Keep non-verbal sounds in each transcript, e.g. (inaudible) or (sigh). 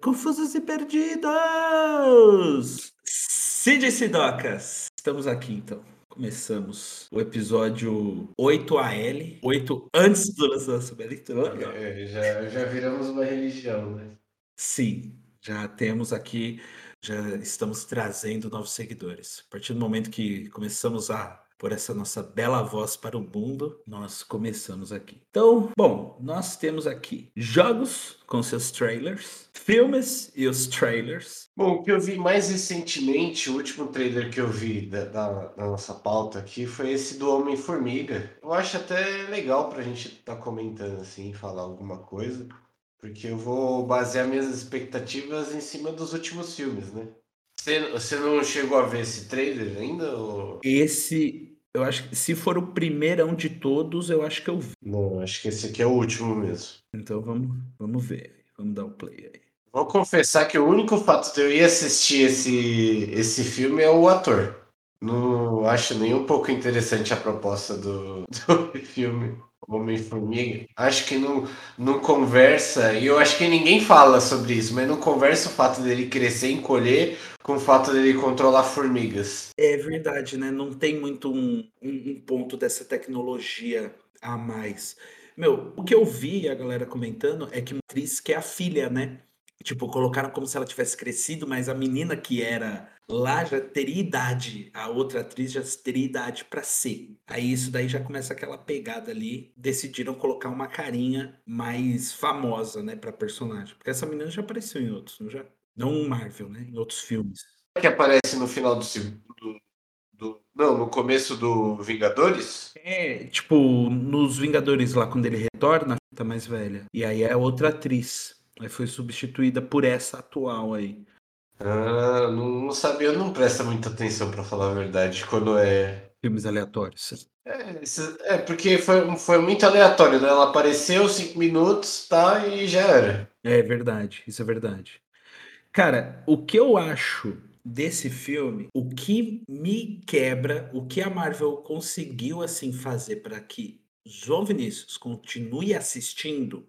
Confusos e perdidos! Cid Sidocas! Estamos aqui então. Começamos o episódio 8AL, 8 antes do lançamento eletrônico. É, já, já viramos uma religião, né? Sim, já temos aqui, já estamos trazendo novos seguidores. A partir do momento que começamos a por essa nossa bela voz para o mundo, nós começamos aqui. Então, bom, nós temos aqui jogos com seus trailers, filmes e os trailers. Bom, o que eu vi mais recentemente, o último trailer que eu vi da, da, da nossa pauta aqui foi esse do Homem-Formiga. Eu acho até legal para a gente estar tá comentando assim, falar alguma coisa, porque eu vou basear minhas expectativas em cima dos últimos filmes, né? Você, você não chegou a ver esse trailer ainda? Ou... Esse, eu acho que se for o primeirão de todos, eu acho que eu vi. Não, acho que esse aqui é o último mesmo. Então vamos, vamos ver. Vamos dar o um play aí. Vou confessar que o único fato de eu ir assistir esse, esse filme é o ator. Não acho nem um pouco interessante a proposta do, (laughs) do filme. Homem-Formiga, acho que não, não conversa, e eu acho que ninguém fala sobre isso, mas não conversa o fato dele crescer, encolher, com o fato dele controlar formigas. É verdade, né? Não tem muito um, um, ponto dessa tecnologia a mais. Meu, o que eu vi a galera comentando é que a atriz que é a filha, né? Tipo, colocaram como se ela tivesse crescido, mas a menina que era lá já teria idade, a outra atriz já teria idade para ser. Aí isso daí já começa aquela pegada ali. Decidiram colocar uma carinha mais famosa, né, para personagem, porque essa menina já apareceu em outros, não já? Não Marvel, né, em outros filmes. Que aparece no final do, do, do não, no começo do Vingadores? É, tipo, nos Vingadores lá quando ele retorna, tá mais velha. E aí é outra atriz. Aí foi substituída por essa atual aí. Ah, não, não sabia, não presta muita atenção para falar a verdade quando é. Filmes aleatórios. É, é, porque foi, foi muito aleatório, né? Ela apareceu cinco minutos, tá, e já era. É verdade, isso é verdade. Cara, o que eu acho desse filme, o que me quebra, o que a Marvel conseguiu assim fazer para que João Vinícius continue assistindo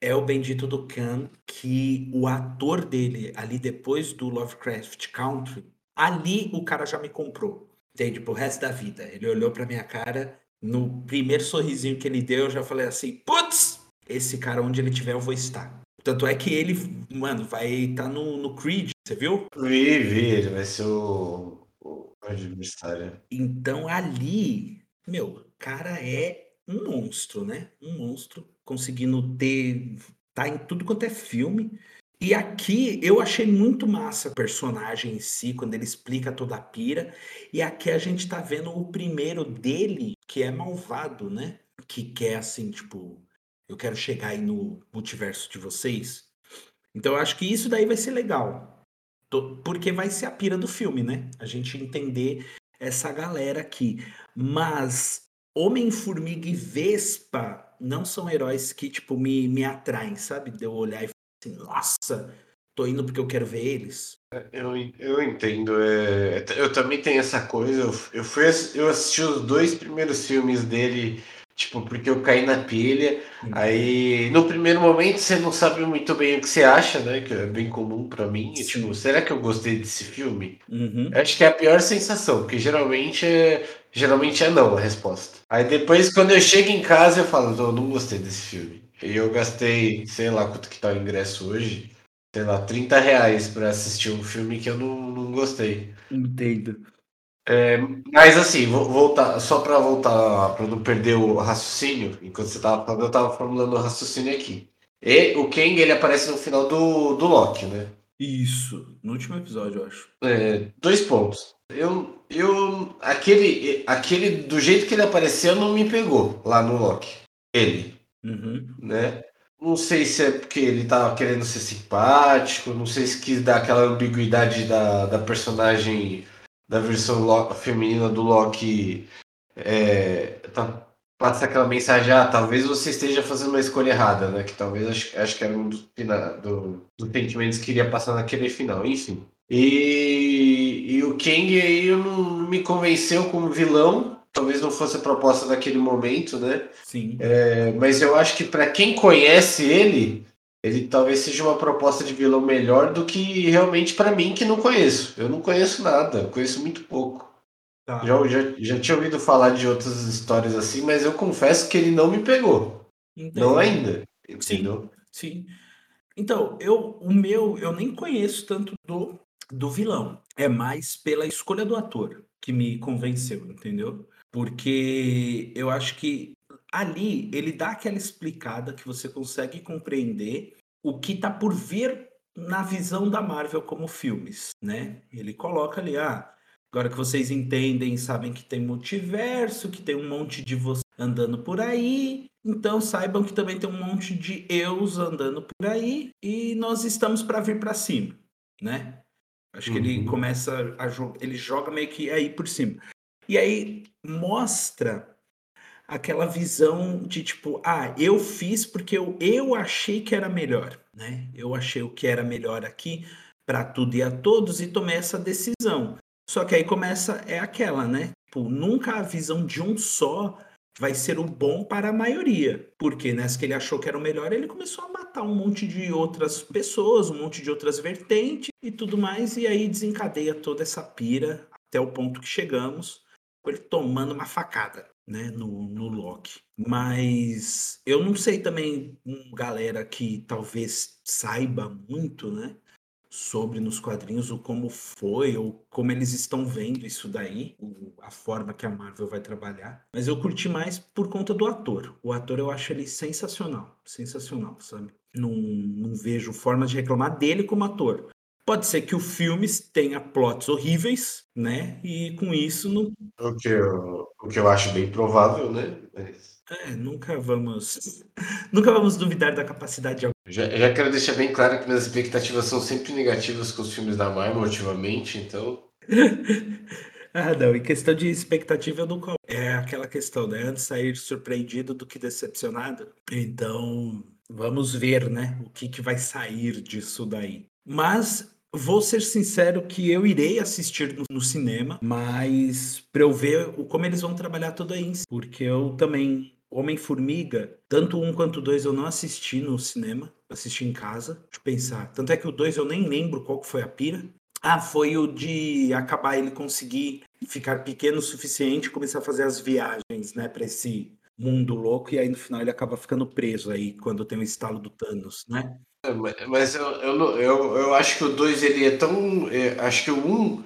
é o Bendito do Khan, que o ator dele, ali depois do Lovecraft Country, ali o cara já me comprou. Entende? Pro resto da vida. Ele olhou pra minha cara, no primeiro sorrisinho que ele deu, eu já falei assim: putz, esse cara, onde ele tiver, eu vou estar. Tanto é que ele, mano, vai estar tá no, no Creed, você viu? Vi, vi, ele vai ser o, o adversário. Então ali, meu, cara é um monstro, né? Um monstro conseguindo ter. tá em tudo quanto é filme. E aqui eu achei muito massa o personagem em si, quando ele explica toda a pira. E aqui a gente tá vendo o primeiro dele, que é malvado, né? Que quer assim, tipo, eu quero chegar aí no multiverso de vocês. Então eu acho que isso daí vai ser legal. Porque vai ser a pira do filme, né? A gente entender essa galera aqui. Mas Homem-Formiga e Vespa não são heróis que, tipo, me, me atraem, sabe? De eu olhar e falar assim, nossa, tô indo porque eu quero ver eles. É, eu, eu entendo. É, eu também tenho essa coisa. Eu, eu, fui, eu assisti os dois primeiros filmes dele, tipo, porque eu caí na pilha. Hum. Aí, no primeiro momento, você não sabe muito bem o que você acha, né? Que é bem comum para mim. E, tipo, será que eu gostei desse filme? Uhum. Acho que é a pior sensação, porque geralmente é Geralmente é não a resposta. Aí depois, quando eu chego em casa, eu falo, não, não gostei desse filme. E eu gastei, sei lá quanto que tá o ingresso hoje, sei lá, 30 reais pra assistir um filme que eu não, não gostei. Entendo. É, mas assim, vou voltar, só pra voltar, pra não perder o raciocínio, enquanto você tava falando, eu tava formulando o raciocínio aqui. E o Kang, ele aparece no final do, do Loki, né? Isso, no último episódio, eu acho. É, dois pontos. Eu, eu aquele, aquele do jeito que ele apareceu não me pegou lá no Loki. Ele, uhum. né? Não sei se é porque ele tava querendo ser simpático, não sei se quis dar aquela ambiguidade da, da personagem da versão Loki, feminina do Loki é, tá, passa aquela mensagem, ah, talvez você esteja fazendo uma escolha errada, né? Que talvez acho, acho que era um dos, do, dos sentimentos que iria passar naquele final, enfim. E, e o Kang aí não me convenceu como vilão. talvez não fosse a proposta daquele momento, né? Sim. É, mas eu acho que para quem conhece ele, ele talvez seja uma proposta de vilão melhor do que realmente para mim que não conheço. Eu não conheço nada, conheço muito pouco. Tá. Já, já, já tinha ouvido falar de outras histórias assim, mas eu confesso que ele não me pegou. Entendi. Não ainda. Entendeu? Sim, sim. Então, eu, o meu, eu nem conheço tanto do, do vilão. É mais pela escolha do ator que me convenceu, entendeu? Porque eu acho que ali ele dá aquela explicada que você consegue compreender o que tá por vir na visão da Marvel como filmes, né? Ele coloca ali, ah, agora que vocês entendem, sabem que tem multiverso, que tem um monte de você andando por aí, então saibam que também tem um monte de eus andando por aí e nós estamos para vir para cima, né? Acho uhum. que ele uhum. começa a ele joga meio que aí por cima. E aí mostra aquela visão de tipo, ah, eu fiz porque eu, eu achei que era melhor, né? Eu achei o que era melhor aqui para tudo e a todos e tomei essa decisão. Só que aí começa é aquela, né? Tipo, nunca a visão de um só vai ser o bom para a maioria. Porque nessa que ele achou que era o melhor, ele começou a matar um monte de outras pessoas, um monte de outras vertentes e tudo mais, e aí desencadeia toda essa pira até o ponto que chegamos, ele tomando uma facada. Né, no, no Loki. Mas eu não sei também, um galera que talvez saiba muito, né? sobre nos quadrinhos o como foi ou como eles estão vendo isso daí, o, a forma que a Marvel vai trabalhar. Mas eu curti mais por conta do ator. O ator eu acho ele sensacional, sensacional, sabe? Não, não vejo forma de reclamar dele como ator. Pode ser que o filme tenha plots horríveis, né? E com isso não. O que eu, o que eu acho bem provável, né? Mas... É, nunca vamos. (laughs) nunca vamos duvidar da capacidade de já, já quero deixar bem claro que minhas expectativas são sempre negativas com os filmes da Marvel ultimamente, então. (laughs) ah, não. Em questão de expectativa, eu nunca. É aquela questão, né? Antes sair surpreendido do que decepcionado. Então, vamos ver, né? O que, que vai sair disso daí. Mas Vou ser sincero que eu irei assistir no, no cinema, mas para eu ver o, como eles vão trabalhar tudo aí, porque eu também Homem-Formiga, tanto um quanto dois eu não assisti no cinema, assisti em casa, eu pensar. Tanto é que o dois eu nem lembro qual foi a pira. Ah, foi o de acabar ele conseguir ficar pequeno o suficiente e começar a fazer as viagens, né, para esse mundo louco, e aí no final ele acaba ficando preso aí quando tem o estalo do Thanos, né? É, mas eu, eu, eu, eu acho que o 2 ele é tão. É, acho que o 1. Um,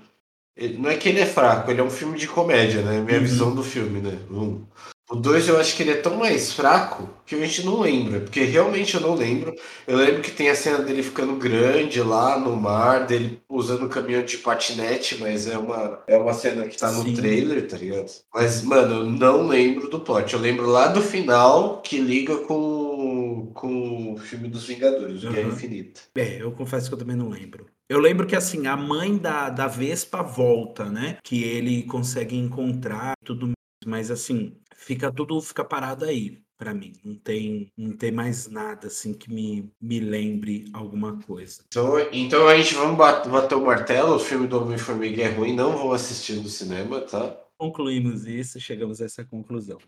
não é que ele é fraco, ele é um filme de comédia, né? Minha uhum. visão do filme, né? Um, o 2 eu acho que ele é tão mais fraco que a gente não lembra, porque realmente eu não lembro. Eu lembro que tem a cena dele ficando grande lá no mar, dele usando o caminhão de patinete, mas é uma, é uma cena que tá no Sim. trailer, tá ligado? Mas, mano, eu não lembro do plot. Eu lembro lá do final que liga com, com o filme dos Vingadores, o uhum. Guerra Infinita. É, eu confesso que eu também não lembro. Eu lembro que assim, a mãe da, da Vespa volta, né? Que ele consegue encontrar tudo mas assim, fica tudo fica parado aí para mim. Não tem, não tem mais nada assim que me, me lembre alguma coisa. Então, então a gente vamos bater, o martelo. O filme do Homem-Formiga é ruim, não vou assistir no cinema, tá? Concluímos isso, chegamos a essa conclusão.